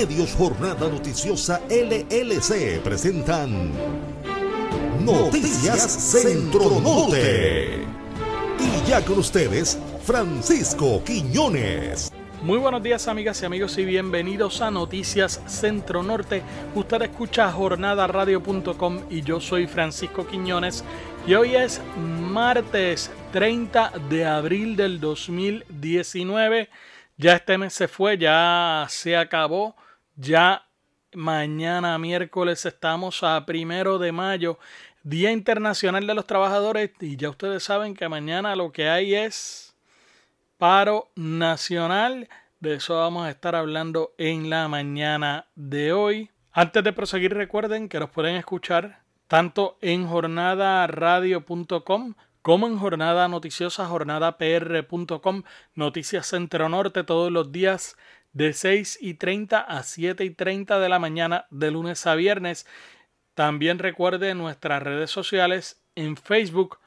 Medios Jornada Noticiosa LLC presentan Noticias Centro Norte. Y ya con ustedes, Francisco Quiñones. Muy buenos días amigas y amigos y bienvenidos a Noticias Centro Norte. Usted escucha jornadaradio.com y yo soy Francisco Quiñones y hoy es martes 30 de abril del 2019. Ya este mes se fue, ya se acabó, ya mañana miércoles estamos a primero de mayo, Día Internacional de los Trabajadores y ya ustedes saben que mañana lo que hay es paro nacional. De eso vamos a estar hablando en la mañana de hoy. Antes de proseguir, recuerden que nos pueden escuchar tanto en jornadaradio.com como en jornada noticiosa jornadapr.com, Noticias Centro Norte todos los días de 6 y 30 a 7 y 30 de la mañana de lunes a viernes. También recuerden nuestras redes sociales en Facebook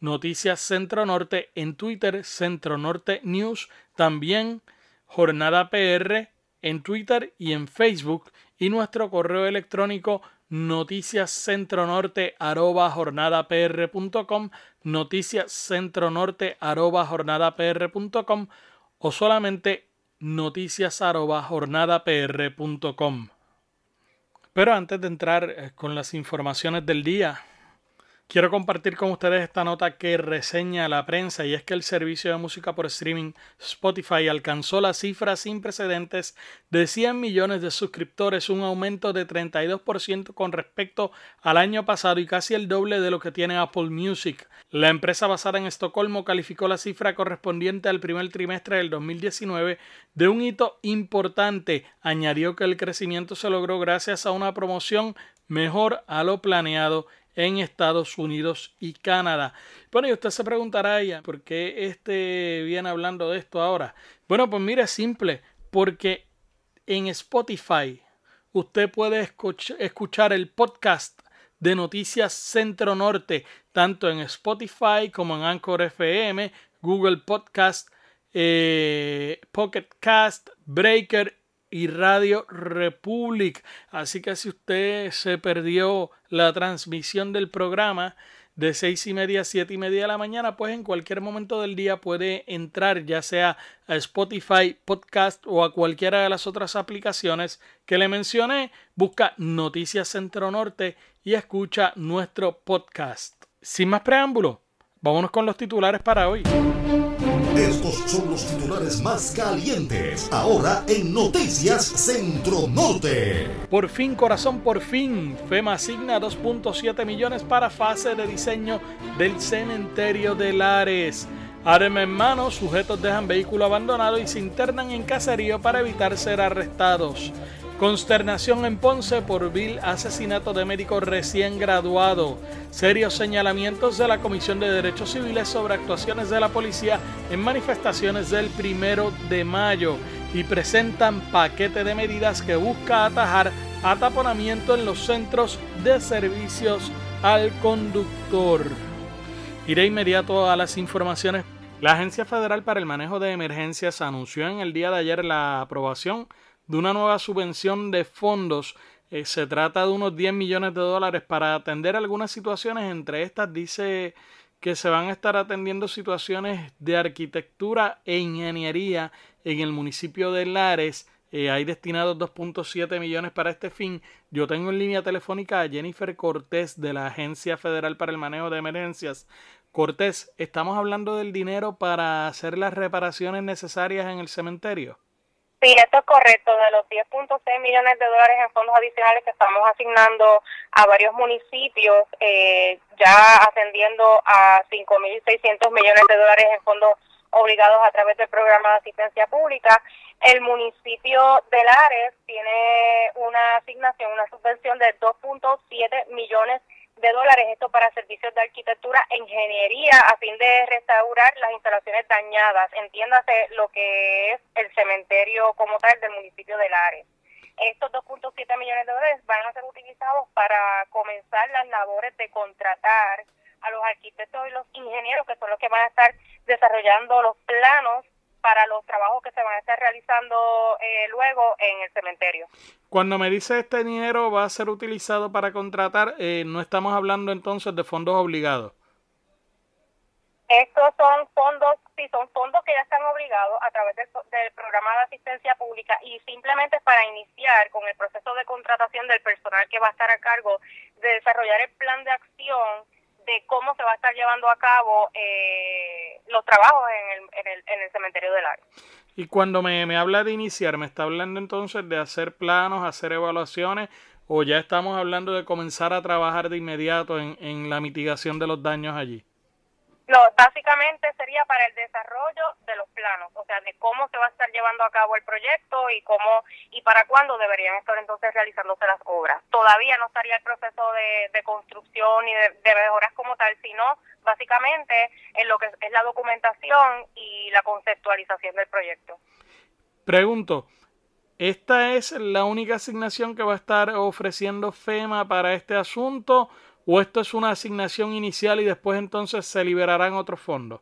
Noticias Centro Norte en Twitter, Centro Norte News, también Jornada PR en Twitter y en Facebook y nuestro correo electrónico noticiascentronorte arroba jornadapr.com noticiascentronorte arroba jornadapr.com o solamente noticias jornadapr.com pero antes de entrar eh, con las informaciones del día Quiero compartir con ustedes esta nota que reseña la prensa y es que el servicio de música por streaming Spotify alcanzó la cifra sin precedentes de 100 millones de suscriptores, un aumento de 32% con respecto al año pasado y casi el doble de lo que tiene Apple Music. La empresa basada en Estocolmo calificó la cifra correspondiente al primer trimestre del 2019 de un hito importante. Añadió que el crecimiento se logró gracias a una promoción mejor a lo planeado en Estados Unidos y Canadá. Bueno, y usted se preguntará ya, ¿por qué este viene hablando de esto ahora? Bueno, pues mire, es simple, porque en Spotify usted puede escuchar el podcast de Noticias Centro Norte, tanto en Spotify como en Anchor FM, Google Podcast, eh, Pocket Cast, Breaker y Radio Republic. Así que si usted se perdió la transmisión del programa de seis y media a siete y media de la mañana, pues en cualquier momento del día puede entrar ya sea a Spotify Podcast o a cualquiera de las otras aplicaciones que le mencioné, busca Noticias Centro Norte y escucha nuestro podcast. Sin más preámbulo, vámonos con los titulares para hoy. Estos son los titulares más calientes. Ahora en Noticias Centro Norte. Por fin, corazón, por fin. FEMA asigna 2.7 millones para fase de diseño del cementerio de Lares. Arma en mano, sujetos dejan vehículo abandonado y se internan en caserío para evitar ser arrestados. Consternación en Ponce por vil asesinato de médico recién graduado. Serios señalamientos de la Comisión de Derechos Civiles sobre actuaciones de la policía en manifestaciones del primero de mayo. Y presentan paquete de medidas que busca atajar ataponamiento en los centros de servicios al conductor. Iré inmediato a las informaciones. La Agencia Federal para el Manejo de Emergencias anunció en el día de ayer la aprobación de una nueva subvención de fondos. Eh, se trata de unos 10 millones de dólares para atender algunas situaciones. Entre estas dice que se van a estar atendiendo situaciones de arquitectura e ingeniería en el municipio de Lares. Eh, hay destinados 2.7 millones para este fin. Yo tengo en línea telefónica a Jennifer Cortés de la Agencia Federal para el Manejo de Emergencias. Cortés, estamos hablando del dinero para hacer las reparaciones necesarias en el cementerio. Sí, esto es correcto. De los 10.6 millones de dólares en fondos adicionales que estamos asignando a varios municipios, eh, ya ascendiendo a 5.600 millones de dólares en fondos obligados a través del programa de asistencia pública, el municipio de Lares tiene una asignación, una subvención de 2.7 millones de de dólares, esto para servicios de arquitectura e ingeniería a fin de restaurar las instalaciones dañadas, entiéndase lo que es el cementerio como tal del municipio de Lares. Estos 2.7 millones de dólares van a ser utilizados para comenzar las labores de contratar a los arquitectos y los ingenieros, que son los que van a estar desarrollando los planos para los trabajos que se van a estar realizando eh, luego en el cementerio. Cuando me dice este dinero va a ser utilizado para contratar, eh, no estamos hablando entonces de fondos obligados. Estos son fondos, sí, son fondos que ya están obligados a través del, programa de asistencia pública y simplemente para iniciar con el proceso de contratación del personal que va a estar a cargo de desarrollar el plan de acción de cómo se va a estar llevando a cabo eh, los trabajos en el, en el, en el cementerio del área. Y cuando me, me habla de iniciar, ¿me está hablando entonces de hacer planos, hacer evaluaciones o ya estamos hablando de comenzar a trabajar de inmediato en, en la mitigación de los daños allí? No, básicamente sería para el desarrollo de los planos, o sea, de cómo se va a estar llevando a cabo el proyecto y cómo y para cuándo deberían estar entonces realizándose las obras. Todavía no estaría el proceso de, de construcción y de, de, mejoras como tal, sino básicamente en lo que es la documentación y la conceptualización del proyecto. Pregunto, ¿esta es la única asignación que va a estar ofreciendo FEMA para este asunto? ¿O esto es una asignación inicial y después entonces se liberarán otros fondos?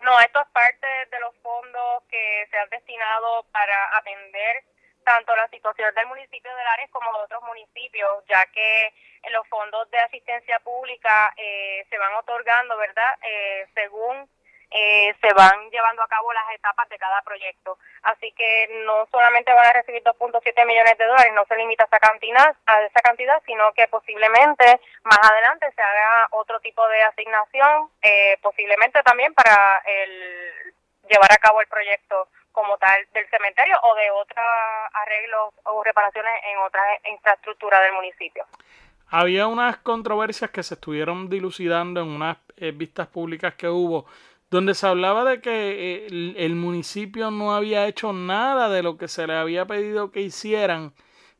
No, esto es parte de los fondos que se han destinado para atender tanto la situación del municipio de Lares como de otros municipios, ya que los fondos de asistencia pública eh, se van otorgando, ¿verdad? Eh, según eh, se van llevando a cabo las etapas de cada proyecto. Así que no solamente van a recibir 2.7 millones de dólares, no se limita a esa cantidad, a esa cantidad, sino que posiblemente más adelante se haga otro tipo de asignación, eh, posiblemente también para el llevar a cabo el proyecto como tal del cementerio o de otros arreglos o reparaciones en otras infraestructuras del municipio. Había unas controversias que se estuvieron dilucidando en unas eh, vistas públicas que hubo donde se hablaba de que eh, el, municipio no había hecho nada de lo que se le había pedido que hicieran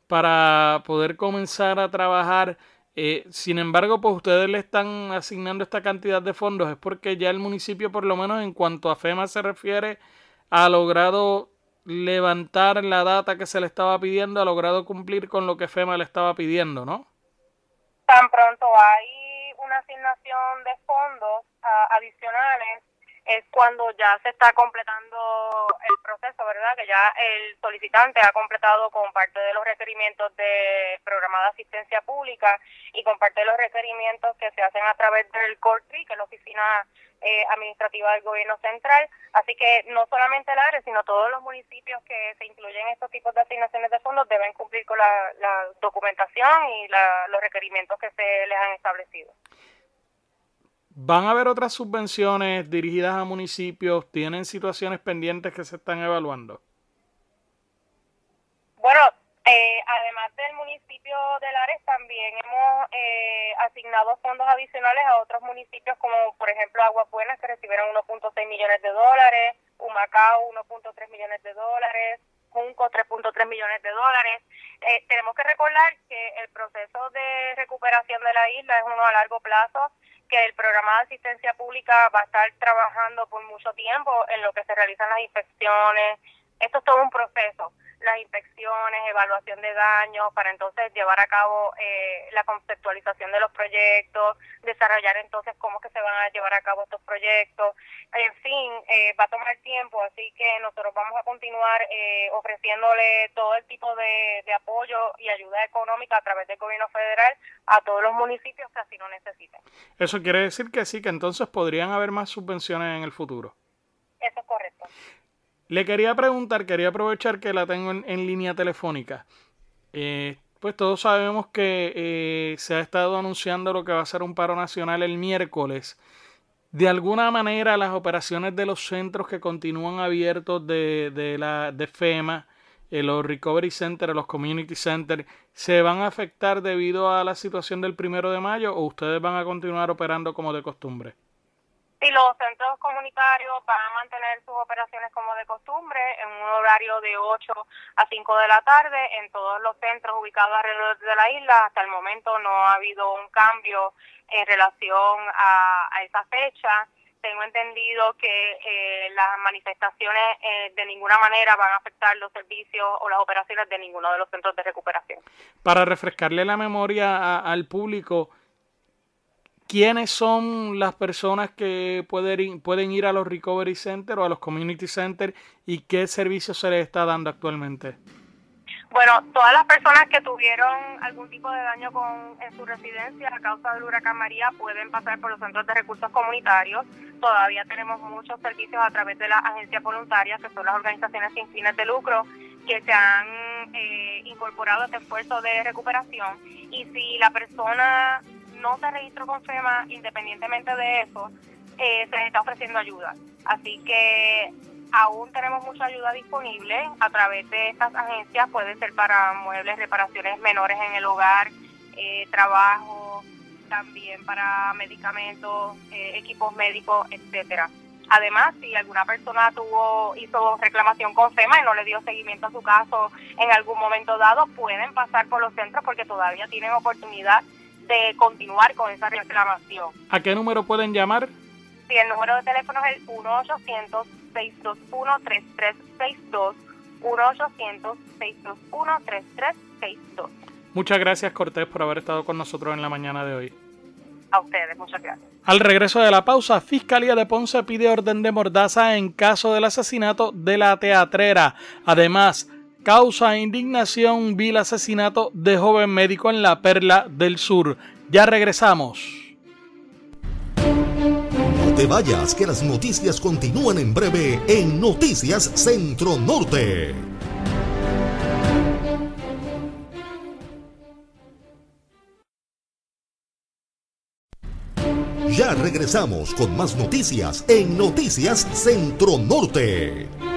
para poder comenzar a trabajar. Eh, sin embargo, pues ustedes le están asignando esta cantidad de fondos, es porque ya el municipio, por lo menos en cuanto a FEMA se refiere, ha logrado levantar la data que se le estaba pidiendo, ha logrado cumplir con lo que FEMA le estaba pidiendo, ¿no? Tan pronto hay una asignación de fondos uh, adicionales es cuando ya se está completando el proceso, ¿verdad? Que ya el solicitante ha completado con parte de los requerimientos de programa de asistencia pública y con parte de los requerimientos que se hacen a través del CORTRI, que es la oficina eh, administrativa del gobierno central. Así que no solamente el área, sino todos los municipios que se incluyen en estos tipos de asignaciones de fondos deben cumplir con la, la documentación y la, los requerimientos que se les han establecido. ¿Van a haber otras subvenciones dirigidas a municipios? ¿Tienen situaciones pendientes que se están evaluando? Bueno, eh, además del municipio de Lares, también hemos eh, asignado fondos adicionales a otros municipios, como por ejemplo Aguas Buenas, que recibieron 1.6 millones de dólares, Humacao 1.3 millones de dólares, Junco 3.3 millones de dólares. Eh, tenemos que recordar que el proceso de recuperación de la isla es uno a largo plazo que el programa de asistencia pública va a estar trabajando por mucho tiempo en lo que se realizan las inspecciones. Esto es todo un proceso las inspecciones, evaluación de daños, para entonces llevar a cabo eh, la conceptualización de los proyectos, desarrollar entonces cómo que se van a llevar a cabo estos proyectos. En fin, eh, va a tomar tiempo, así que nosotros vamos a continuar eh, ofreciéndole todo el tipo de, de apoyo y ayuda económica a través del gobierno federal a todos los municipios que así lo necesiten. Eso quiere decir que sí, que entonces podrían haber más subvenciones en el futuro. Eso es correcto. Le quería preguntar, quería aprovechar que la tengo en, línea telefónica. Eh, pues todos sabemos que eh, se ha estado anunciando lo que va a ser un paro nacional el miércoles. De alguna manera las operaciones de los centros que continúan abiertos de, de, la, de FEMA, eh, los Recovery Centers, los Community Centers, ¿se van a afectar debido a la situación del primero de mayo o ustedes van a continuar operando como de costumbre? Y los centros comunitarios van a mantener sus operaciones como de costumbre en un horario de 8 a 5 de la tarde en todos los centros ubicados alrededor de la isla. Hasta el momento no ha habido un cambio en relación a, esa fecha. Tengo entendido que eh, las manifestaciones eh, de ninguna manera van a afectar los servicios o las operaciones de ninguno de los centros de recuperación. Para refrescarle la memoria al público, quiénes son las personas que pueden, ir a los recovery center o a los community center y qué servicios se les está dando actualmente. Bueno, todas las personas que tuvieron algún tipo de daño con, en su residencia a causa del huracán María pueden pasar por los centros de recursos comunitarios. Todavía tenemos muchos servicios a través de las agencias voluntarias, que son las organizaciones sin fines de lucro, que se han eh, incorporado a este esfuerzo de recuperación. Y si la persona no se registró con FEMA, independientemente de eso, eh, se les está ofreciendo ayuda. Así que aún tenemos mucha ayuda disponible a través de estas agencias, puede ser para muebles, reparaciones menores en el hogar, eh, trabajo, también para medicamentos, eh, equipos médicos, etcétera. Además, si alguna persona tuvo hizo reclamación con FEMA y no le dio seguimiento a su caso en algún momento dado, pueden pasar por los centros porque todavía tienen oportunidad de continuar con esa reclamación. ¿A qué número pueden llamar? Sí, el número de teléfono es el 1-800-621-3362. 1-800-621-3362. Muchas gracias, Cortés, por haber estado con nosotros en la mañana de hoy. A ustedes, muchas gracias. Al regreso de la pausa, Fiscalía de Ponce pide orden de mordaza en caso del asesinato de la teatrera. Además, causa indignación vil asesinato de joven médico en la Perla del Sur. Ya regresamos te vayas, que las noticias continúan en breve en Noticias Centro Norte. Ya regresamos con más noticias en Noticias Centro Norte.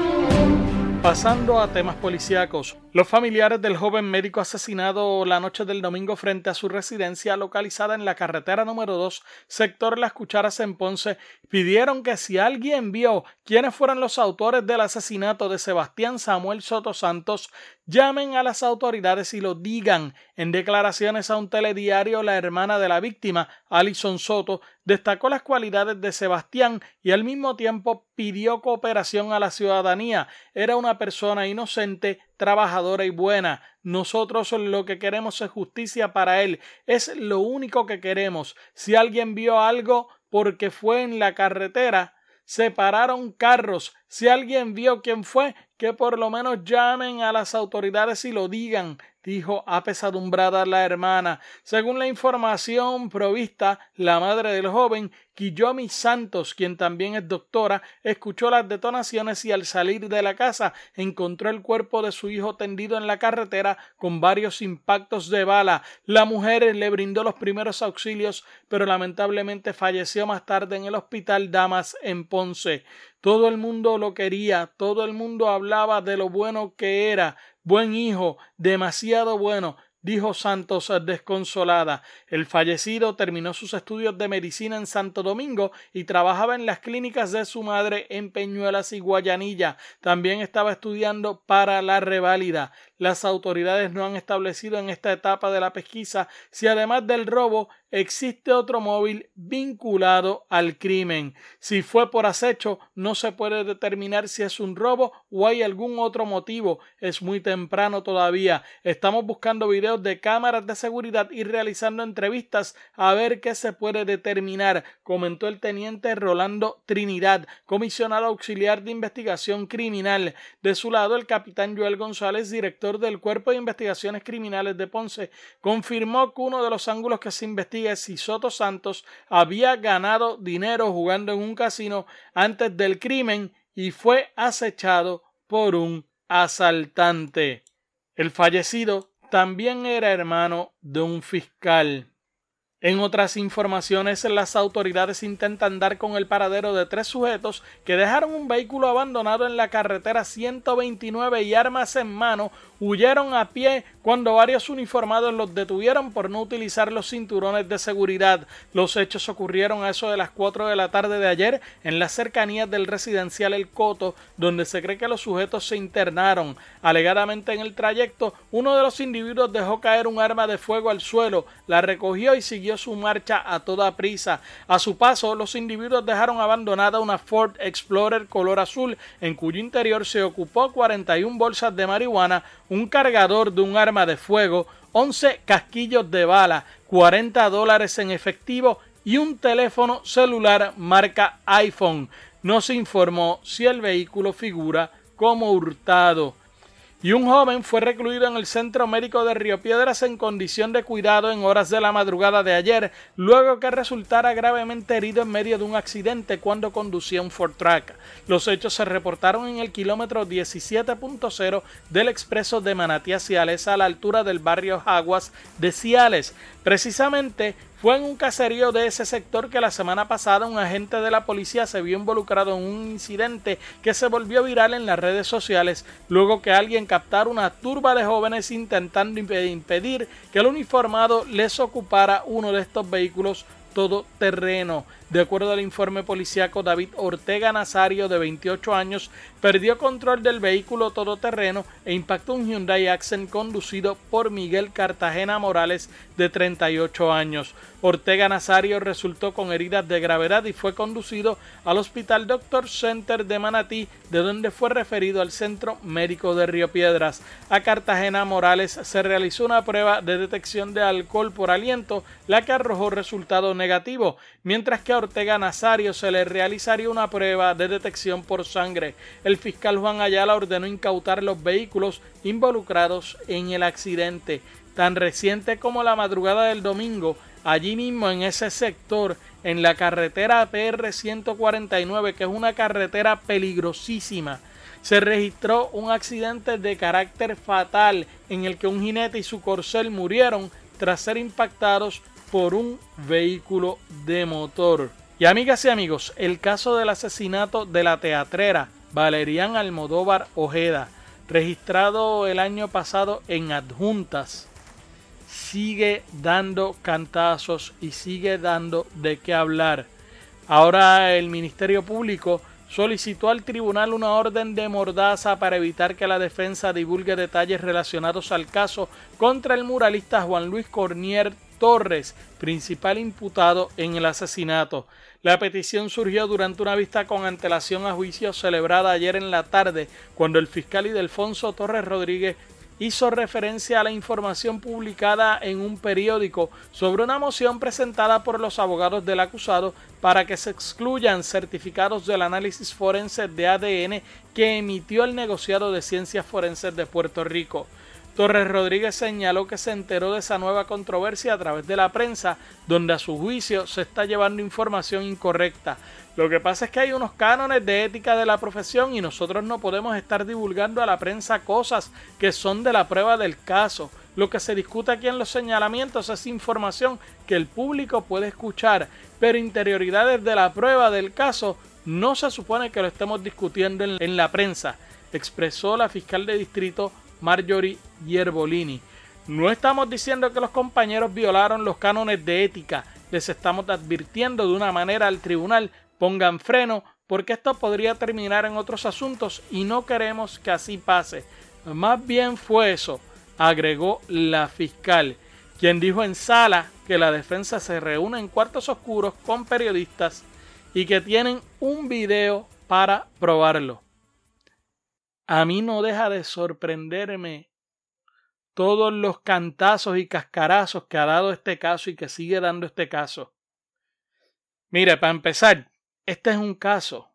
Pasando a temas policíacos, los familiares del joven médico asesinado la noche del domingo frente a su residencia localizada en la carretera número 2, sector Las Cucharas en Ponce, pidieron que si alguien vio quiénes fueron los autores del asesinato de Sebastián Samuel Soto Santos, llamen a las autoridades y lo digan. En declaraciones a un telediario, la hermana de la víctima, Alison Soto, destacó las cualidades de Sebastián y al mismo tiempo pidió cooperación a la ciudadanía. Era una persona inocente, trabajadora y buena. Nosotros lo que queremos es justicia para él. Es lo único que queremos. Si alguien vio algo porque fue en la carretera, separaron carros. Si alguien vio quién fue, que por lo menos llamen a las autoridades y lo digan dijo apesadumbrada la hermana. Según la información provista, la madre del joven, Kiyomi Santos, quien también es doctora, escuchó las detonaciones y al salir de la casa encontró el cuerpo de su hijo tendido en la carretera con varios impactos de bala. La mujer le brindó los primeros auxilios, pero lamentablemente falleció más tarde en el hospital Damas en Ponce. Todo el mundo lo quería, todo el mundo hablaba de lo bueno que era, Buen hijo, demasiado bueno, dijo Santos desconsolada. El fallecido terminó sus estudios de medicina en Santo Domingo y trabajaba en las clínicas de su madre en Peñuelas y Guayanilla. También estaba estudiando para la reválida. Las autoridades no han establecido en esta etapa de la pesquisa si además del robo existe otro móvil vinculado al crimen. Si fue por acecho, no se puede determinar si es un robo o hay algún otro motivo. Es muy temprano todavía. Estamos buscando videos de cámaras de seguridad y realizando entrevistas a ver qué se puede determinar, comentó el teniente Rolando Trinidad, comisionado auxiliar de investigación criminal. De su lado, el capitán Joel González, director del Cuerpo de Investigaciones Criminales de Ponce, confirmó que uno de los ángulos que se investiga es si Soto Santos había ganado dinero jugando en un casino antes del crimen y fue acechado por un asaltante. El fallecido también era hermano de un fiscal. En otras informaciones, las autoridades intentan dar con el paradero de tres sujetos que dejaron un vehículo abandonado en la carretera 129 y armas en mano huyeron a pie cuando varios uniformados los detuvieron por no utilizar los cinturones de seguridad. Los hechos ocurrieron a eso de las 4 de la tarde de ayer en las cercanías del residencial El Coto, donde se cree que los sujetos se internaron. Alegadamente en el trayecto, uno de los individuos dejó caer un arma de fuego al suelo, la recogió y siguió su marcha a toda prisa. A su paso, los individuos dejaron abandonada una Ford Explorer color azul, en cuyo interior se ocupó 41 bolsas de marihuana, un cargador de un arma de fuego, 11 casquillos de bala, 40 dólares en efectivo y un teléfono celular marca iPhone. No se informó si el vehículo figura como hurtado y un joven fue recluido en el Centro Médico de Río Piedras en condición de cuidado en horas de la madrugada de ayer, luego que resultara gravemente herido en medio de un accidente cuando conducía un Ford Track. Los hechos se reportaron en el kilómetro 17.0 del expreso de Manatí Ciales a la altura del barrio Aguas de Ciales. Precisamente fue en un caserío de ese sector que la semana pasada un agente de la policía se vio involucrado en un incidente que se volvió viral en las redes sociales luego que alguien captara una turba de jóvenes intentando impedir que el uniformado les ocupara uno de estos vehículos todoterreno. De acuerdo al informe policíaco, David Ortega Nazario, de 28 años, perdió control del vehículo todoterreno e impactó un Hyundai Accent conducido por Miguel Cartagena Morales, de 38 años. Ortega Nazario resultó con heridas de gravedad y fue conducido al Hospital Doctor Center de Manatí, de donde fue referido al Centro Médico de Río Piedras. A Cartagena Morales se realizó una prueba de detección de alcohol por aliento, la que arrojó resultado negativo, mientras que Ortega Nazario se le realizaría una prueba de detección por sangre. El fiscal Juan Ayala ordenó incautar los vehículos involucrados en el accidente. Tan reciente como la madrugada del domingo, allí mismo en ese sector, en la carretera PR 149, que es una carretera peligrosísima, se registró un accidente de carácter fatal en el que un jinete y su corcel murieron tras ser impactados por un vehículo de motor. Y amigas y amigos, el caso del asesinato de la teatrera Valerian Almodóvar Ojeda, registrado el año pasado en adjuntas, sigue dando cantazos y sigue dando de qué hablar. Ahora el Ministerio Público solicitó al tribunal una orden de mordaza para evitar que la defensa divulgue detalles relacionados al caso contra el muralista Juan Luis Cornier Torres, principal imputado en el asesinato. La petición surgió durante una vista con antelación a juicio celebrada ayer en la tarde, cuando el fiscal Idelfonso Torres Rodríguez hizo referencia a la información publicada en un periódico sobre una moción presentada por los abogados del acusado para que se excluyan certificados del análisis forense de ADN que emitió el negociado de ciencias forenses de Puerto Rico. Torres Rodríguez señaló que se enteró de esa nueva controversia a través de la prensa, donde a su juicio se está llevando información incorrecta. Lo que pasa es que hay unos cánones de ética de la profesión y nosotros no podemos estar divulgando a la prensa cosas que son de la prueba del caso. Lo que se discute aquí en los señalamientos es información que el público puede escuchar, pero interioridades de la prueba del caso no se supone que lo estemos discutiendo en, la prensa, expresó la fiscal de distrito Marjorie Yerbolini. No estamos diciendo que los compañeros violaron los cánones de ética, les estamos advirtiendo de una manera al tribunal pongan freno porque esto podría terminar en otros asuntos y no queremos que así pase. Más bien fue eso, agregó la fiscal, quien dijo en sala que la defensa se reúne en cuartos oscuros con periodistas y que tienen un video para probarlo. A mí no deja de sorprenderme todos los cantazos y cascarazos que ha dado este caso y que sigue dando este caso. Mire, para empezar, este es un caso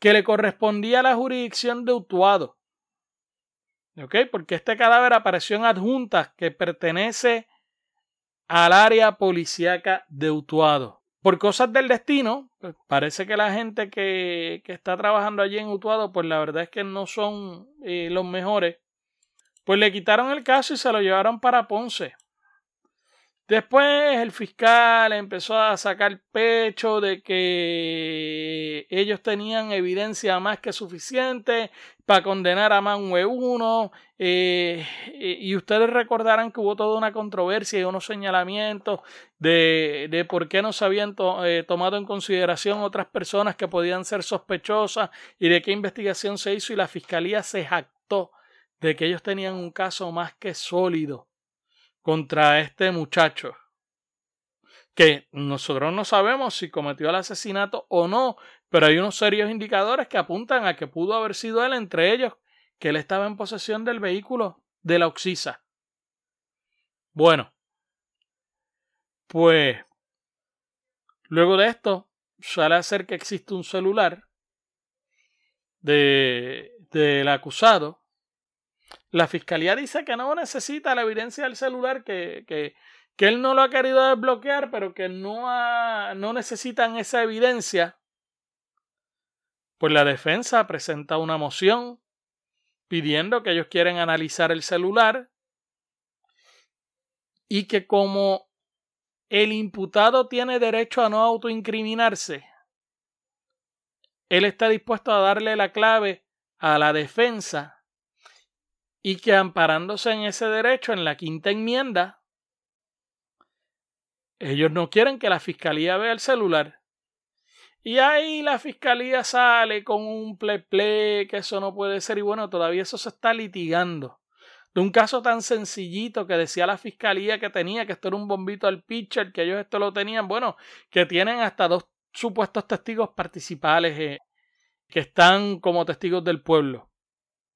que le correspondía a la jurisdicción de Utuado. ¿Ok? Porque este cadáver apareció en adjuntas que pertenece al área policíaca de Utuado. Por cosas del destino, pues, parece que la gente que, que, está trabajando allí en Utuado, pues la verdad es que no son eh, los mejores. Pues le quitaron el caso y se lo llevaron para Ponce. Después el fiscal empezó a sacar pecho de que ellos tenían evidencia más que suficiente para condenar a Manue 1 eh, y ustedes recordarán que hubo toda una controversia y unos señalamientos de, de por qué no se habían eh, tomado en consideración otras personas que podían ser sospechosas y de qué investigación se hizo y la fiscalía se jactó de que ellos tenían un caso más que sólido contra este muchacho que nosotros no sabemos si cometió el asesinato o no, pero hay unos serios indicadores que apuntan a que pudo haber sido él, entre ellos que él estaba en posesión del vehículo de la Oxisa. Bueno, pues Luego de esto, sale a ser que existe un celular de, del acusado. La fiscalía dice que no necesita la evidencia del celular, que, que, que él no lo ha querido desbloquear, pero que no, ha, no necesitan esa evidencia. Pues la defensa presenta una moción pidiendo que ellos quieren analizar el celular y que como el imputado tiene derecho a no autoincriminarse, él está dispuesto a darle la clave a la defensa y que amparándose en ese derecho en la quinta enmienda, ellos no quieren que la fiscalía vea el celular. Y ahí la fiscalía sale con un ple ple que eso no puede ser y bueno, todavía eso se está litigando. De un caso tan sencillito que decía la fiscalía que tenía que esto era un bombito al pitcher, que ellos esto lo tenían, bueno, que tienen hasta dos supuestos testigos participales eh, que están como testigos del pueblo.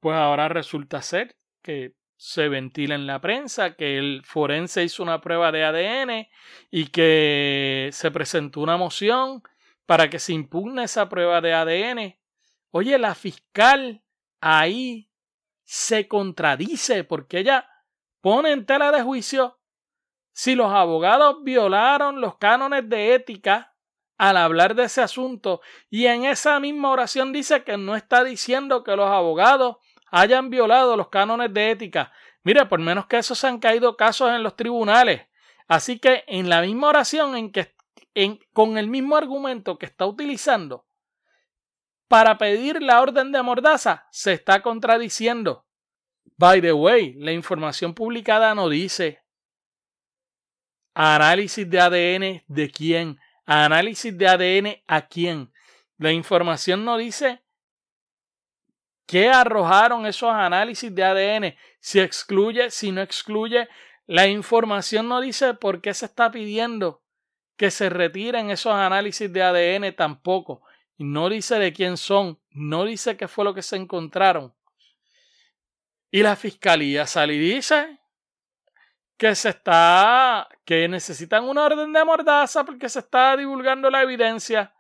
Pues ahora resulta ser que se ventila en la prensa que el forense hizo una prueba de ADN y que se presentó una moción para que se impugne esa prueba de ADN. Oye, la fiscal ahí se contradice porque ella pone en tela de juicio si los abogados violaron los cánones de ética al hablar de ese asunto y en esa misma oración dice que no está diciendo que los abogados hayan violado los cánones de ética. Mire, por menos que eso se han caído casos en los tribunales. Así que en la misma oración en que en, con el mismo argumento que está utilizando para pedir la orden de mordaza, se está contradiciendo. By the way, la información publicada no dice análisis de ADN de quién, análisis de ADN a quién. La información no dice qué arrojaron esos análisis de ADN, si excluye, si no excluye. La información no dice por qué se está pidiendo que se retiren esos análisis de ADN tampoco. No dice de quién son, no dice qué fue lo que se encontraron. Y la fiscalía sale y dice que se está, que necesitan una orden de mordaza porque se está divulgando la evidencia.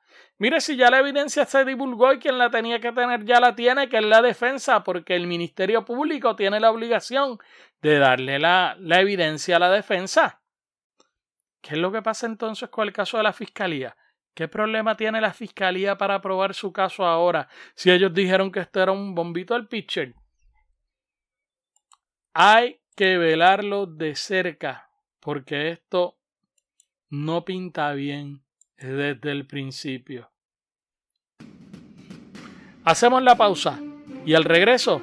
Mire, si ya la evidencia se divulgó y quien la tenía que tener ya la tiene, que es la defensa, porque el Ministerio Público tiene la obligación de darle la, la evidencia a la defensa. ¿Qué es lo que pasa entonces con el caso de la fiscalía? ¿Qué problema tiene la fiscalía para probar su caso ahora si ellos dijeron que esto era un bombito al pitcher? Hay que velarlo de cerca porque esto no pinta bien desde el principio. Hacemos la pausa y al regreso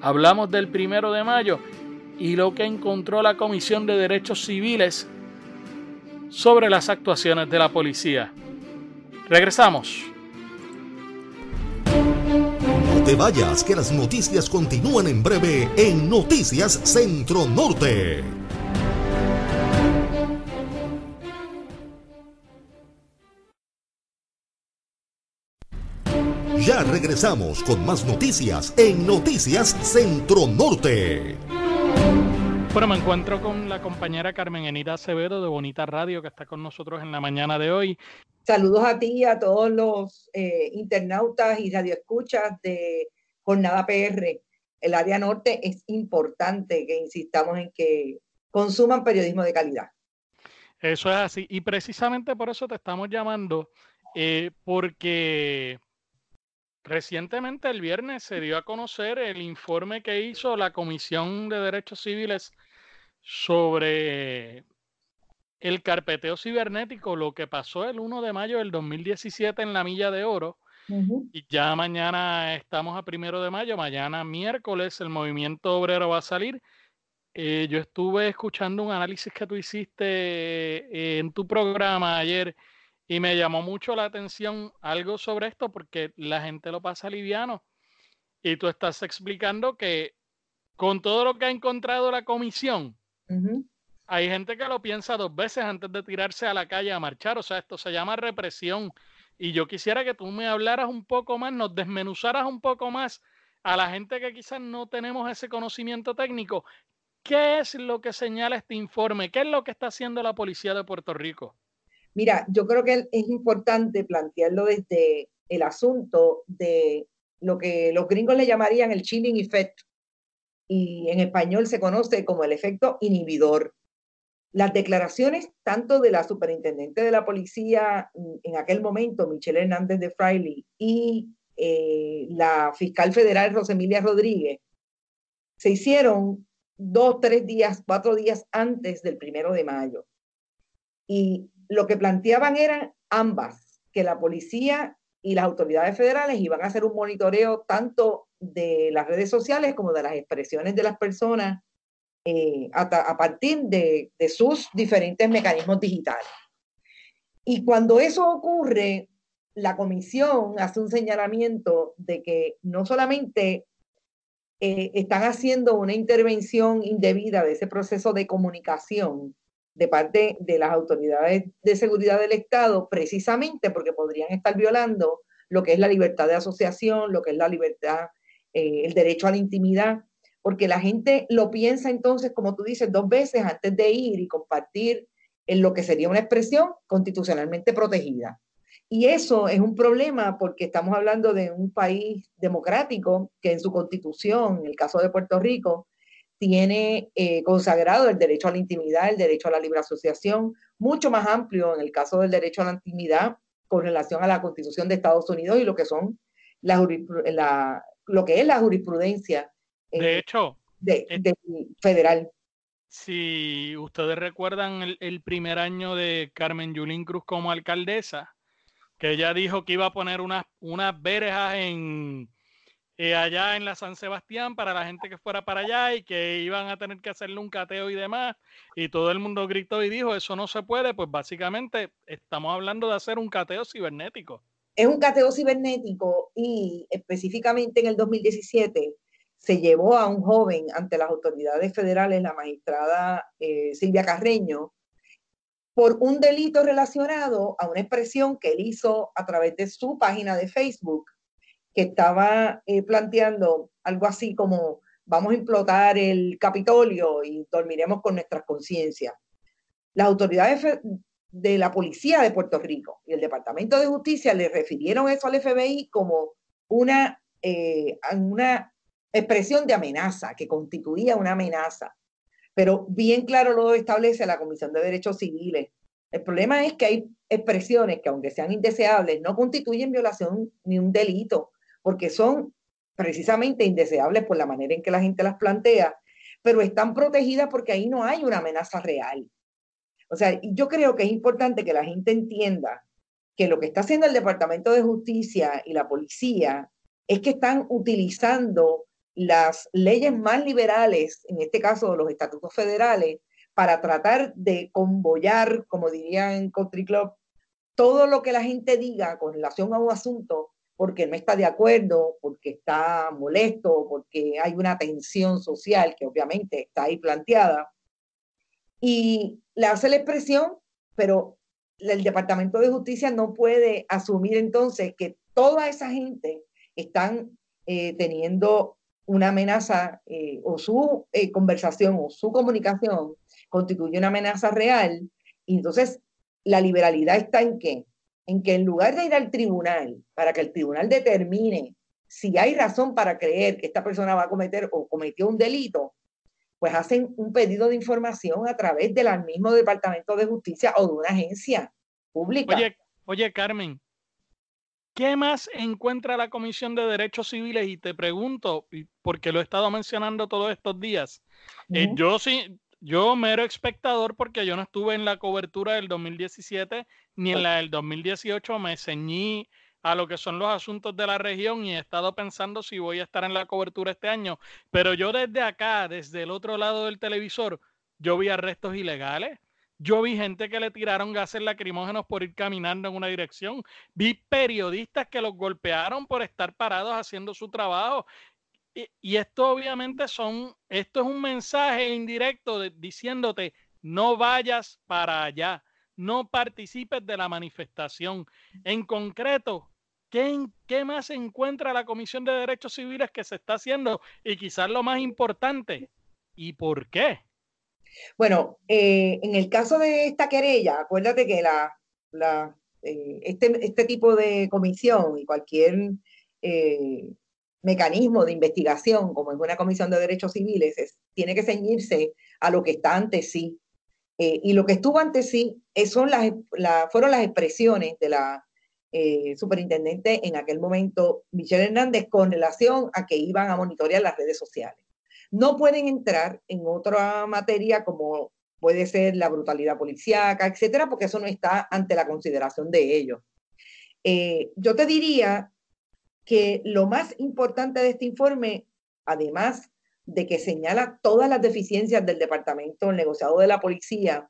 hablamos del primero de mayo y lo que encontró la Comisión de Derechos Civiles sobre las actuaciones de la policía. Regresamos. No te vayas, que las noticias continúan en breve en Noticias Centro Norte. Ya regresamos con más noticias en Noticias Centro Norte. Bueno, me encuentro con la compañera Carmen Enita Acevedo de Bonita Radio que está con nosotros en la mañana de hoy. Saludos a ti y a todos los eh, internautas y radioescuchas de Jornada PR. El área norte es importante que insistamos en que consuman periodismo de calidad. Eso es así. Y precisamente por eso te estamos llamando, eh, porque recientemente el viernes se dio a conocer el informe que hizo la Comisión de Derechos Civiles sobre el carpeteo cibernético, lo que pasó el 1 de mayo del 2017 en la Milla de Oro. Y ya mañana estamos a primero de mayo, mañana miércoles el movimiento obrero va a salir. Eh, yo estuve escuchando un análisis que tú hiciste eh, en tu programa ayer y me llamó mucho la atención algo sobre esto porque la gente lo pasa liviano. Y tú estás explicando que con todo lo que ha encontrado la comisión, hay gente que lo piensa dos veces antes de tirarse a la calle a marchar. O sea, esto se llama represión. Y yo quisiera que tú me hablaras un poco más, nos desmenuzaras un poco más a la gente que quizás no tenemos ese conocimiento técnico. ¿Qué es lo que señala este informe? ¿Qué es lo que está haciendo la policía de Puerto Rico? Mira, yo creo que es importante plantearlo desde el asunto de lo que los gringos le llamarían el chilling effect y en español se conoce como el efecto inhibidor. Las declaraciones tanto de la superintendente de la policía en aquel momento, Michelle Hernández de Fraile, y eh, la fiscal federal Rosemilia Rodríguez, se hicieron dos, tres días, cuatro días antes del primero de mayo. Y lo que planteaban eran ambas, que la policía y las autoridades federales iban a hacer un monitoreo tanto de las redes sociales como de las expresiones de las personas eh, a, partir de, de sus diferentes mecanismos digitales. Y cuando eso ocurre, la comisión hace un señalamiento de que no solamente eh, están haciendo una intervención indebida de ese proceso de comunicación de parte de las autoridades de seguridad del Estado, precisamente porque podrían estar violando lo que es la libertad de asociación, lo que es la libertad, eh, el derecho a la intimidad, porque la gente lo piensa entonces, como tú dices, dos veces antes de ir y compartir en lo que sería una expresión constitucionalmente protegida. Y eso es un problema porque estamos hablando de un país democrático que en su constitución, en el caso de Puerto Rico, tiene eh, consagrado el derecho a la intimidad, el derecho a la libre asociación, mucho más amplio en el caso del derecho a la intimidad con relación a la constitución de Estados Unidos y lo que son la, lo que es la jurisprudencia. Eh, de hecho, de, federal. Si ustedes recuerdan el, el primer año de Carmen Yulín Cruz como alcaldesa, que ella dijo que iba a poner unas, unas verjas en eh, allá en la San Sebastián para la gente que fuera para allá y que iban a tener que hacerle un cateo y demás. Y todo el mundo gritó y dijo, eso no se puede, pues básicamente estamos hablando de hacer un cateo cibernético. Es un cateo cibernético y específicamente en el 2017 se llevó a un joven ante las autoridades federales, la magistrada eh, Silvia Carreño, por un delito relacionado a una expresión que él hizo a través de su página de Facebook, que estaba eh, planteando algo así como vamos a implotar el Capitolio y dormiremos con nuestras conciencias. Las autoridades de la policía de Puerto Rico y el Departamento de Justicia le refirieron eso al FBI como una, eh, una expresión de amenaza, que constituía una amenaza pero bien claro lo establece la Comisión de Derechos Civiles. El problema es que hay expresiones que, aunque sean indeseables, no constituyen violación ni un delito, porque son precisamente indeseables por la manera en que la gente las plantea, pero están protegidas porque ahí no hay una amenaza real. O sea, yo creo que es importante que la gente entienda que lo que está haciendo el Departamento de Justicia y la policía es que están utilizando las leyes más liberales, en este caso los estatutos federales, para tratar de convoyar, como dirían en Country Club, todo lo que la gente diga con relación a un asunto, porque no está de acuerdo, porque está molesto, porque hay una tensión social que obviamente está ahí planteada, y le hace la expresión, pero el Departamento de Justicia no puede asumir entonces que toda esa gente están eh, teniendo una amenaza eh, o su eh, conversación o su comunicación constituye una amenaza real, y entonces la liberalidad está en qué? En que en lugar de ir al tribunal para que el tribunal determine si hay razón para creer que esta persona va a cometer o cometió un delito, pues hacen un pedido de información a través del mismo Departamento de Justicia o de una agencia pública. Oye, oye Carmen, ¿Qué más encuentra la Comisión de Derechos Civiles? Y te pregunto, porque lo he estado mencionando todos estos días. Eh, yo sí, yo mero espectador porque yo no estuve en la cobertura del 2017 ni en la del 2018. Me ceñí a lo que son los asuntos de la región y he estado pensando si voy a estar en la cobertura este año. Pero yo desde acá, desde el otro lado del televisor, yo vi arrestos ilegales yo vi gente que le tiraron gases lacrimógenos por ir caminando en una dirección. Vi periodistas que los golpearon por estar parados haciendo su trabajo. Y, esto obviamente son, esto es un mensaje indirecto diciéndote, no vayas para allá, no participes de la manifestación. En concreto, ¿qué, ¿qué más encuentra la Comisión de Derechos Civiles que se está haciendo? Y quizás lo más importante, ¿y por qué? Bueno, eh, en el caso de esta querella, acuérdate que la, eh, este, este tipo de comisión y cualquier eh, mecanismo de investigación, como es una comisión de derechos civiles, tiene que ceñirse a lo que está ante sí. Eh, y lo que estuvo ante sí son las, fueron las expresiones de la superintendente en aquel momento, Michelle Hernández, con relación a que iban a monitorear las redes sociales. No pueden entrar en otra materia como puede ser la brutalidad policíaca, etcétera, porque eso no está ante la consideración de ellos. Eh, yo te diría que lo más importante de este informe, además de que señala todas las deficiencias del Departamento, negociado de la policía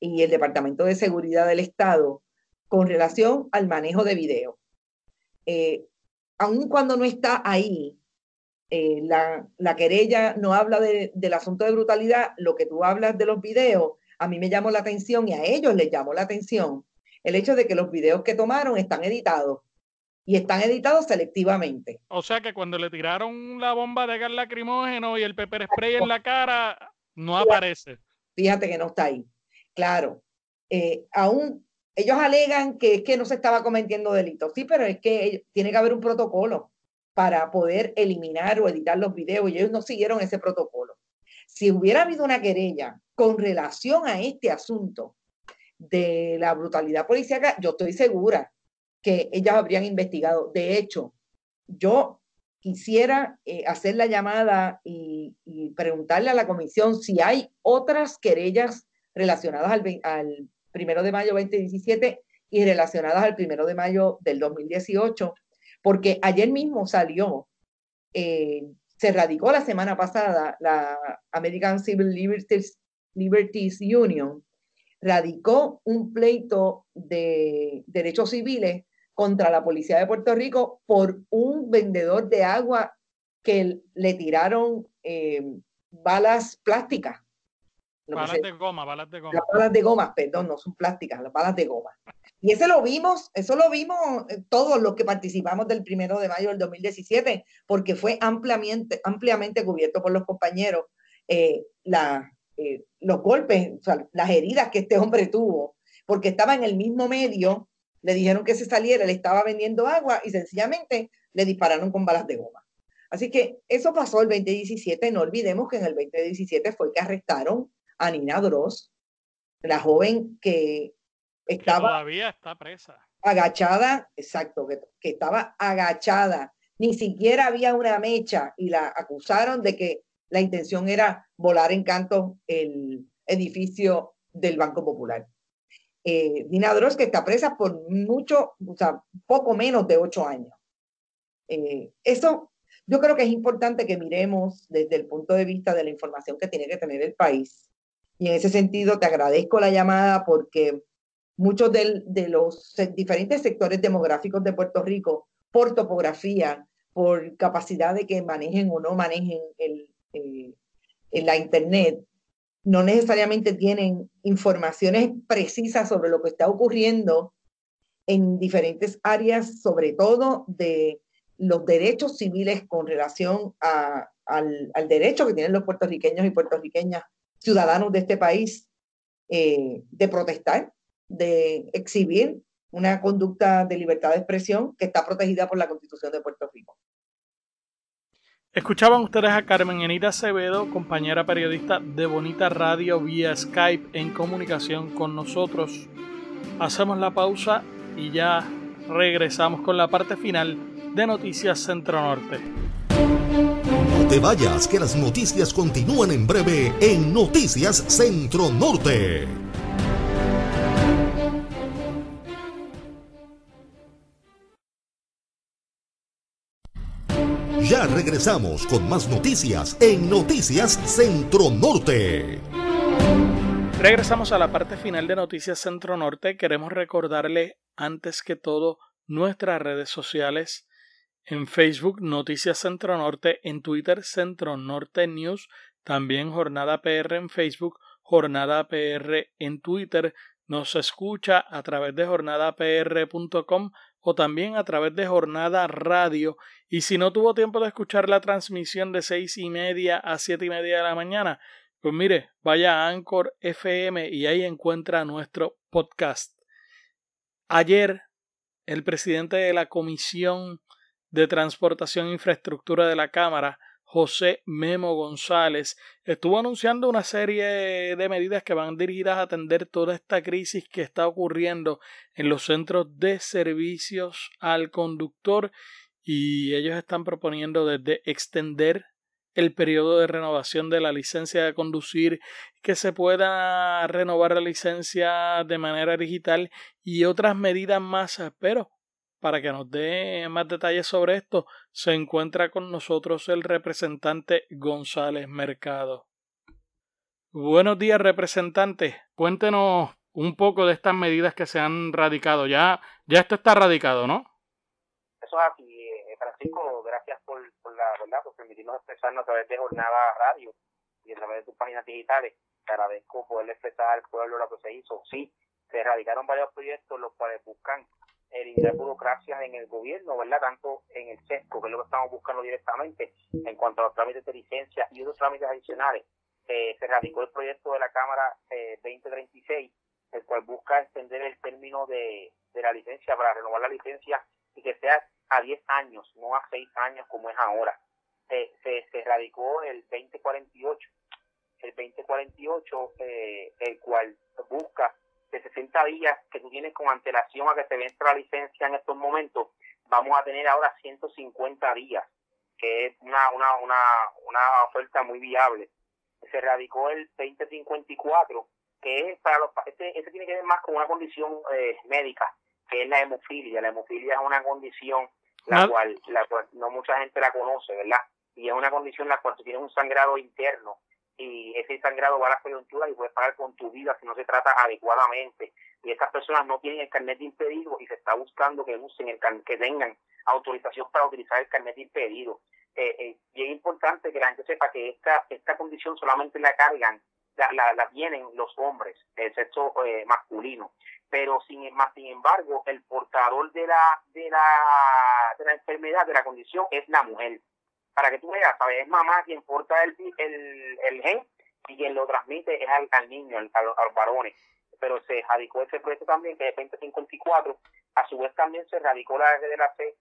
y el Departamento de Seguridad del Estado con relación al manejo de video. Eh, aun cuando no está ahí, eh, la, la, querella no habla del asunto de brutalidad, lo que tú hablas de los videos, a mí me llamó la atención y a ellos les llamó la atención el hecho de que los videos que tomaron están editados y están editados selectivamente. O sea que cuando le tiraron la bomba de gas lacrimógeno y el pepper spray en la cara, no aparece. Fíjate que no está ahí. Claro, eh, aún ellos alegan que es que no se estaba cometiendo delitos. Sí, pero es que tiene que haber un protocolo para poder eliminar o editar los videos y ellos no siguieron ese protocolo. Si hubiera habido una querella con relación a este asunto de la brutalidad policíaca, yo estoy segura que ellas habrían investigado. De hecho, yo quisiera eh, hacer la llamada y, preguntarle a la comisión si hay otras querellas relacionadas al, primero de mayo 2017 y relacionadas al primero de mayo del 2018 porque ayer mismo salió, eh, se radicó la semana pasada la American Civil Liberties, Liberties Union, radicó un pleito de derechos civiles contra la policía de Puerto Rico por un vendedor de agua que le tiraron eh, balas plásticas. balas de goma, balas de goma. balas de goma, perdón, no son plásticas, las balas de goma. Y ese lo vimos, eso lo vimos eh, todos los que participamos del primero de mayo del 2017, porque fue ampliamente, ampliamente cubierto por los compañeros eh, la, eh, los golpes, o sea, las heridas que este hombre tuvo, porque estaba en el mismo medio, le dijeron que se saliera, le estaba vendiendo agua y sencillamente le dispararon con balas de goma. Así que eso pasó el 2017, no olvidemos que en el 2017 fue que arrestaron a Nina Dross, la joven que estaba todavía está presa. Agachada, exacto, que, que estaba agachada. Ni siquiera había una mecha y la acusaron de que la intención era volar en canto el edificio del Banco Popular. Eh, que está presa por mucho, o sea, poco menos de ocho años. Eh, eso yo creo que es importante que miremos desde el punto de vista de la información que tiene que tener el país. Y en ese sentido te agradezco la llamada porque muchos de, los diferentes sectores demográficos de Puerto Rico, por topografía, por capacidad de que manejen o no manejen el, la Internet, no necesariamente tienen informaciones precisas sobre lo que está ocurriendo en diferentes áreas, sobre todo de los derechos civiles con relación al, derecho que tienen los puertorriqueños y puertorriqueñas, ciudadanos de este país, eh, de protestar, de exhibir una conducta de libertad de expresión que está protegida por la Constitución de Puerto Rico. Escuchaban ustedes a Carmen Enita Acevedo, compañera periodista de Bonita Radio vía Skype en comunicación con nosotros. Hacemos la pausa y ya regresamos con la parte final de Noticias Centro Norte. No te vayas, que las noticias continúan en breve en Noticias Centro Norte. Ya regresamos con más noticias en Noticias Centro Norte. Regresamos a la parte final de Noticias Centro Norte. Queremos recordarle antes que todo nuestras redes sociales. En Facebook, Noticias Centro Norte. En Twitter, Centro Norte News. También Jornada PR en Facebook, Jornada PR en Twitter. Nos escucha a través de jornadapr.com o también a través de Jornada Radio. Y si no tuvo tiempo de escuchar la transmisión de seis y media a siete y media de la mañana, pues mire, vaya a Anchor FM y ahí encuentra nuestro podcast. Ayer, el presidente de la Comisión de Transportación e Infraestructura de la Cámara, José Memo González, estuvo anunciando una serie de medidas que van dirigidas a atender toda esta crisis que está ocurriendo en los centros de servicios al conductor y ellos están proponiendo desde extender el periodo de renovación de la licencia de conducir, que se pueda renovar la licencia de manera digital y otras medidas más, pero para que nos dé más detalles sobre esto, se encuentra con nosotros el representante González Mercado. Buenos días, representante. Cuéntenos un poco de estas medidas que se han radicado. Ya, ya esto está radicado, ¿no? Eso es así, eh, Francisco. Gracias por, la verdad, por permitirnos expresarnos a través de Jornada Radio y a través de tus páginas digitales. Te agradezco poder expresar al pueblo lo que se hizo. Sí, se radicaron varios proyectos los cuales buscan eliminar burocracias en el gobierno, ¿verdad? Tanto en el SESCO, que es lo que estamos buscando directamente, en cuanto a los trámites de licencia y otros trámites adicionales. Eh, se radicó el proyecto de la Cámara eh, 2036, el cual busca extender el término de, de la licencia para renovar la licencia y que sea a 10 años, no a 6 años como es ahora. Eh, se, se radicó el 2048, el 2048, eh, el cual busca de 60 días que tú tienes con antelación a que se vence la licencia en estos momentos, vamos a tener ahora 150 días, que es una, una, una, una oferta muy viable. Se radicó el 2054, que es para los este, este tiene que ver más con una condición eh, médica, que es la hemofilia. La hemofilia es una condición la cual, la cual no mucha gente la conoce, ¿verdad? Y es una condición en la cual tú tienes un sangrado interno y ese sangrado va a la coyuntura y puedes pagar con tu vida si no se trata adecuadamente. Y estas personas no tienen el carnet de impedido y se está buscando que usen el que tengan autorización para utilizar el carnet de impedido. Eh, eh, importante que la gente sepa que esta, esta condición solamente la cargan, la, la, la tienen los hombres, el sexo eh, masculino. Pero sin, más, sin embargo, el portador de la, de la, de la enfermedad, de la condición, es la mujer para que tú veas, ¿sabes? Es mamá quien porta el, el, el gen y quien lo transmite es al, niño, al, a, los, varones. Pero se radicó ese proyecto también, que es 2054. A su vez también se radicó la de la C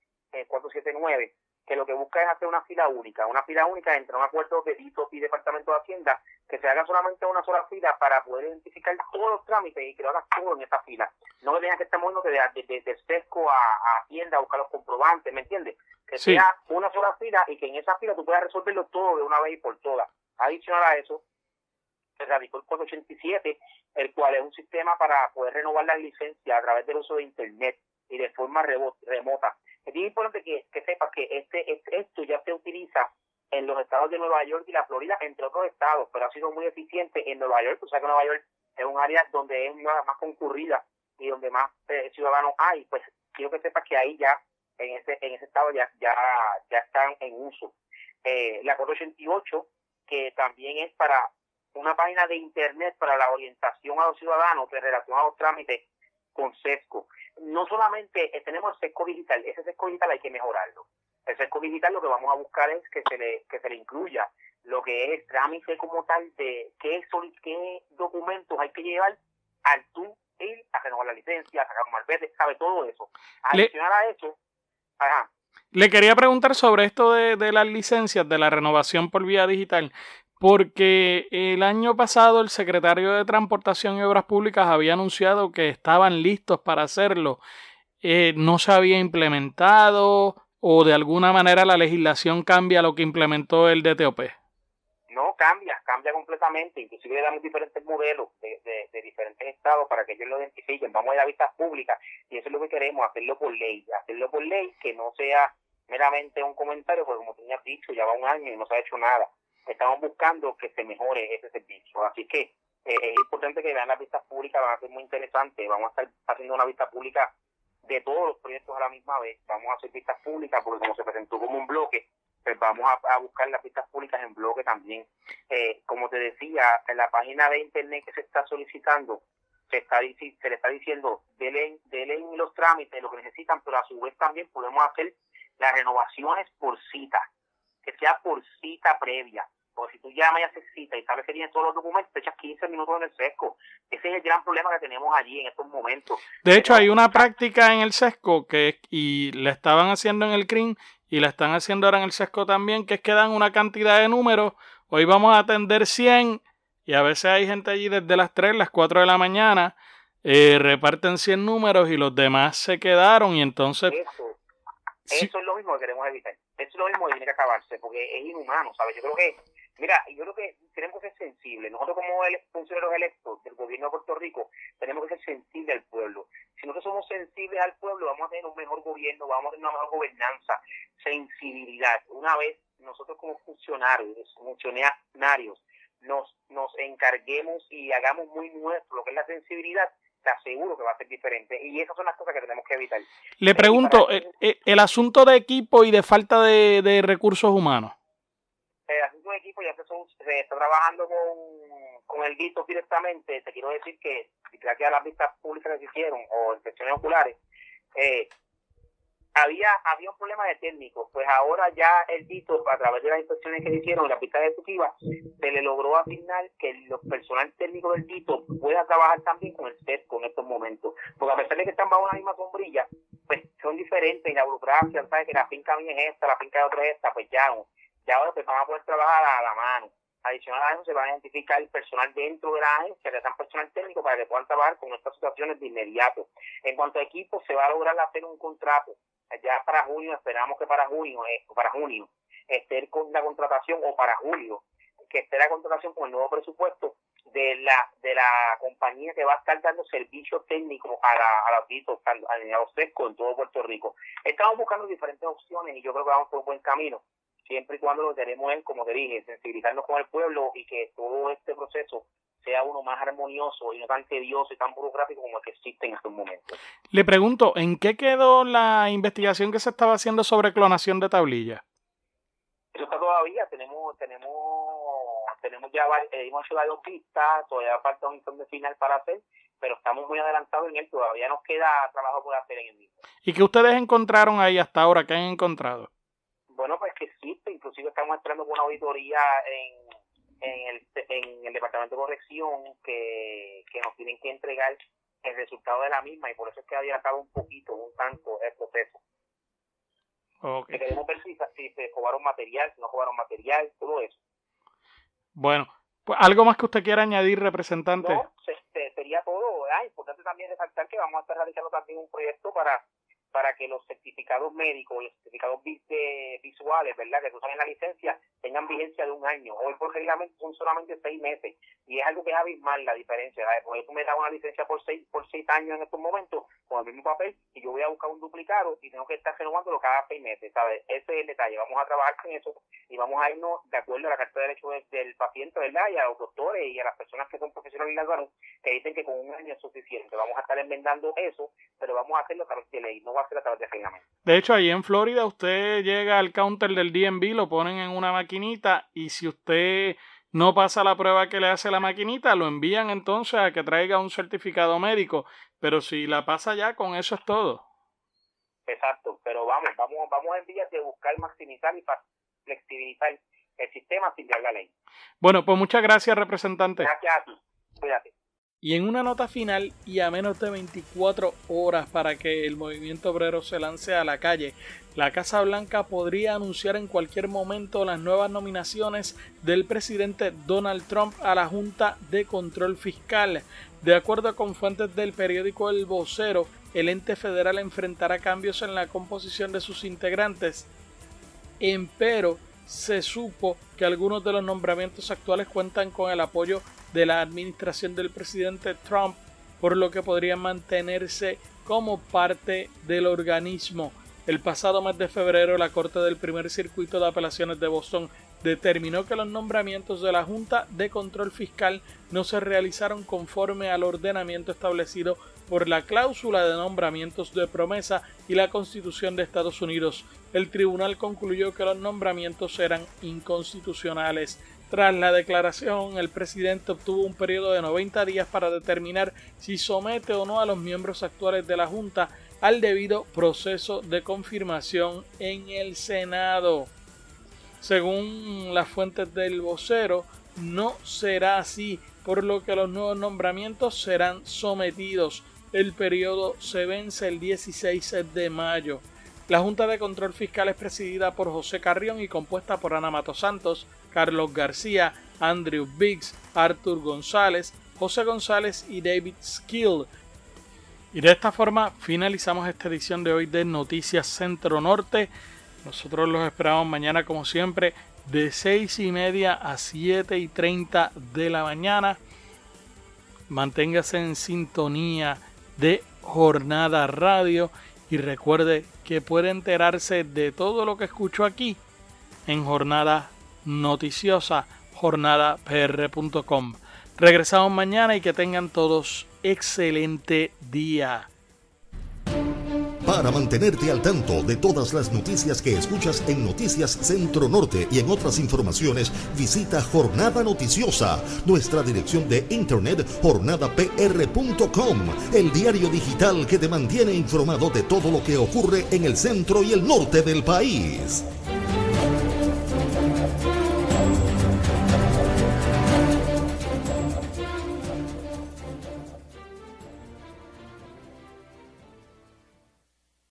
479, eh, que lo que busca es hacer una fila única, una fila única entre un acuerdo de DITO y Departamento de Hacienda, que se haga solamente una sola fila para poder identificar todos los trámites y que lo hagas todo en esa fila. No que tengas que estar moviendo de, de, de, sesco a, a, Hacienda a buscar los comprobantes, ¿me entiendes? Que sea una sola fila y que en esa fila tú puedas resolverlo todo de una vez y por todas. Adicional a eso, se radicó el 487, el cual es un sistema para poder renovar las licencias a través del uso de Internet y de forma remota. Es importante que, que sepas que este, este, esto ya se utiliza en los estados de Nueva York y la Florida, entre otros estados, pero ha sido muy eficiente en Nueva York. O sea que Nueva York es un área donde es más, concurrida y donde más eh, ciudadanos hay. Pues quiero que sepas que ahí ya, en ese, en ese estado, ya, ya, ya están en uso. Eh, la 488, que también es para una página de internet para la orientación a los ciudadanos en relación a los trámites con SESCO. No solamente eh, tenemos el SESCO digital, ese SESCO digital hay que mejorarlo. El SESCO digital lo que vamos a buscar es que se le, que se le incluya lo que es el trámite como tal de qué, qué documentos hay que llevar al tú ir a renovar la licencia, a sacar un malvete, sabe todo eso. Adicional a eso, ajá. Le quería preguntar sobre esto de, de, las licencias, de la renovación por vía digital porque el año pasado el secretario de Transportación y Obras Públicas había anunciado que estaban listos para hacerlo. Eh, no se había implementado o de alguna manera la legislación cambia lo que implementó el DTOP. No cambia, cambia completamente. Inclusive le damos diferentes modelos de, diferentes estados para que ellos lo identifiquen. Vamos a ir a vistas públicas y eso es lo que queremos, hacerlo por ley. Hacerlo por ley, que no sea meramente un comentario, porque como tenías dicho, ya va un año y no se ha hecho nada estamos buscando que se mejore ese servicio. Así que eh, es importante que vean las vistas públicas, van a ser muy interesantes. Vamos a estar haciendo una vista pública de todos los proyectos a la misma vez. Vamos a hacer vistas públicas porque como se presentó como un bloque, pues vamos a, buscar las vistas públicas en bloque también. Eh, como te decía, en la página de internet que se está solicitando, se, está, se le está diciendo, denle, denle los trámites, lo que necesitan, pero a su vez también podemos hacer las renovaciones por cita, que sea por cita previa Porque si tú llamas y haces cita y sabes que tienes todos los documentos, te echas 15 minutos en el sesco. Ese es el gran problema que tenemos allí en estos momentos. De hecho, hay una práctica en el sesco que y la estaban haciendo en el CRIM y la están haciendo ahora en el sesco también, que es que dan una cantidad de números. Hoy vamos a atender 100 y a veces hay gente allí desde las 3, las 4 de la mañana, eh, reparten 100 números y los demás se quedaron y entonces... Eso, eso es lo mismo que queremos evitar. Eso es lo mismo que tiene que acabarse porque es inhumano, ¿sabes? Yo creo que Mira, yo creo que tenemos que ser sensibles. Nosotros como funcionarios electos del gobierno de Puerto Rico tenemos que ser sensibles al pueblo. Si nosotros somos sensibles al pueblo, vamos a tener un mejor gobierno, vamos a tener una mejor gobernanza, sensibilidad. Una vez nosotros como funcionarios, funcionarios, nos, nos encarguemos y hagamos muy nuestro lo que es la sensibilidad, te aseguro que va a ser diferente. Y esas son las cosas que tenemos que evitar. Le pregunto, eh, eh, el, asunto de equipo y de falta de, de recursos humanos el asunto de equipo ya se, está trabajando con, con el DITO directamente. Te quiero decir que, gracias a las vistas públicas que se hicieron o inspecciones oculares, eh, había había un problema de técnicos. Pues ahora ya el DITO, a través de las inspecciones que se hicieron, las vistas ejecutivas, se le logró asignar que el personal técnico del DITO pueda trabajar también con el CESCO con estos momentos. Porque a pesar de que están bajo una misma sombrilla, pues son diferentes y la burocracia, sabes que la finca mía es esta, la finca de otra es esta, pues ya ya ahora pues van a poder trabajar a la mano. Adicional a eso se va a identificar el personal dentro de la agencia, que sean personal técnico para que puedan trabajar con estas situaciones de inmediato. En cuanto a equipo, se va a lograr hacer un contrato. Ya para junio, esperamos que para junio, eh, para junio, esté la contratación o para julio, que esté la contratación con el nuevo presupuesto de la de la compañía que va a estar dando servicio técnico a, la, a, los, a los en todo Puerto Rico. Estamos buscando diferentes opciones y yo creo que vamos por un buen camino siempre y cuando lo tenemos en, como te dije, sensibilizarnos con el pueblo y que todo este proceso sea uno más armonioso y no tan tedioso y tan burocrático como el que existe en estos momentos. Le pregunto, ¿en qué quedó la investigación que se estaba haciendo sobre clonación de tablillas? Eso está todavía, tenemos, tenemos, tenemos ya eh, hemos hecho varias pistas, todavía falta un informe final para hacer, pero estamos muy adelantados en él, todavía nos queda trabajo por hacer en el mismo. ¿Y qué ustedes encontraron ahí hasta ahora? ¿Qué han encontrado? Bueno, pues que existe, inclusive estamos entrando con una auditoría en, en, el, en el Departamento de Corrección que, que nos tienen que entregar el resultado de la misma y por eso es que ha adelantado un poquito, un tanto el proceso. Okay. queremos ver si, se jugaron material, si no jugaron material, todo eso. Bueno, pues algo más que usted quiera añadir, representante. No, sería todo. Es importante también resaltar que vamos a estar realizando también un proyecto para para que los certificados médicos y los certificados visuales, ¿verdad? Que tú sabes la licencia, tengan vigencia de un año. Hoy por reglamento son solamente seis meses. Y es algo que es abismal la diferencia. ¿sabes? Porque tú me das una licencia por seis, por seis años en estos momentos con el mismo papel y yo voy a buscar un duplicado y tengo que estar renovándolo cada seis meses, ¿sabes? Ese es el detalle. Vamos a trabajar con eso y vamos a irnos de acuerdo a la carta de derechos del, paciente, ¿verdad? Y a los doctores y a las personas que son profesionales de la que dicen que con un año es suficiente. Vamos a estar enmendando eso, pero vamos a hacerlo a través de ley, no de hecho, ahí en Florida usted llega al counter del DMV, lo ponen en una maquinita y si usted no pasa la prueba que le hace la maquinita, lo envían entonces a que traiga un certificado médico. Pero si la pasa ya, con eso es todo. Exacto, pero vamos, vamos, vamos en vías de buscar maximizar y flexibilizar el sistema sin la ley. Bueno, pues muchas gracias, representante. Gracias a ti. Cuídate. Y en una nota final y a menos de 24 horas para que el movimiento obrero se lance a la calle, la Casa Blanca podría anunciar en cualquier momento las nuevas nominaciones del presidente Donald Trump a la Junta de Control Fiscal. De acuerdo con fuentes del periódico El Vocero, el ente federal enfrentará cambios en la composición de sus integrantes. Empero, se supo que algunos de los nombramientos actuales cuentan con el apoyo de la administración del presidente Trump, por lo que podrían mantenerse como parte del organismo. El pasado mes de febrero, la Corte del Primer Circuito de Apelaciones de Boston determinó que los nombramientos de la Junta de Control Fiscal no se realizaron conforme al ordenamiento establecido por la cláusula de nombramientos de promesa y la Constitución de Estados Unidos. El tribunal concluyó que los nombramientos eran inconstitucionales. Tras la declaración, el presidente obtuvo un periodo de 90 días para determinar si somete o no a los miembros actuales de la Junta al debido proceso de confirmación en el Senado. Según las fuentes del vocero, no será así, por lo que los nuevos nombramientos serán sometidos. El periodo se vence el 16 de mayo. La Junta de Control Fiscal es presidida por José Carrión y compuesta por Ana Mato Santos, Carlos García, Andrew Biggs, Arthur González, José González y David Skill. Y de esta forma finalizamos esta edición de hoy de Noticias Centro Norte. Nosotros los esperamos mañana como siempre de 6 y media a 7 y 30 de la mañana. Manténgase en sintonía de Jornada Radio y recuerde que puede enterarse de todo lo que escucho aquí en Jornada Noticiosa, jornadapr.com. Regresamos mañana y que tengan todos excelente día. Para mantenerte al tanto de todas las noticias que escuchas en Noticias Centro Norte y en otras informaciones, visita Jornada Noticiosa, nuestra dirección de internet jornadapr.com, el diario digital que te mantiene informado de todo lo que ocurre en el centro y el norte del país.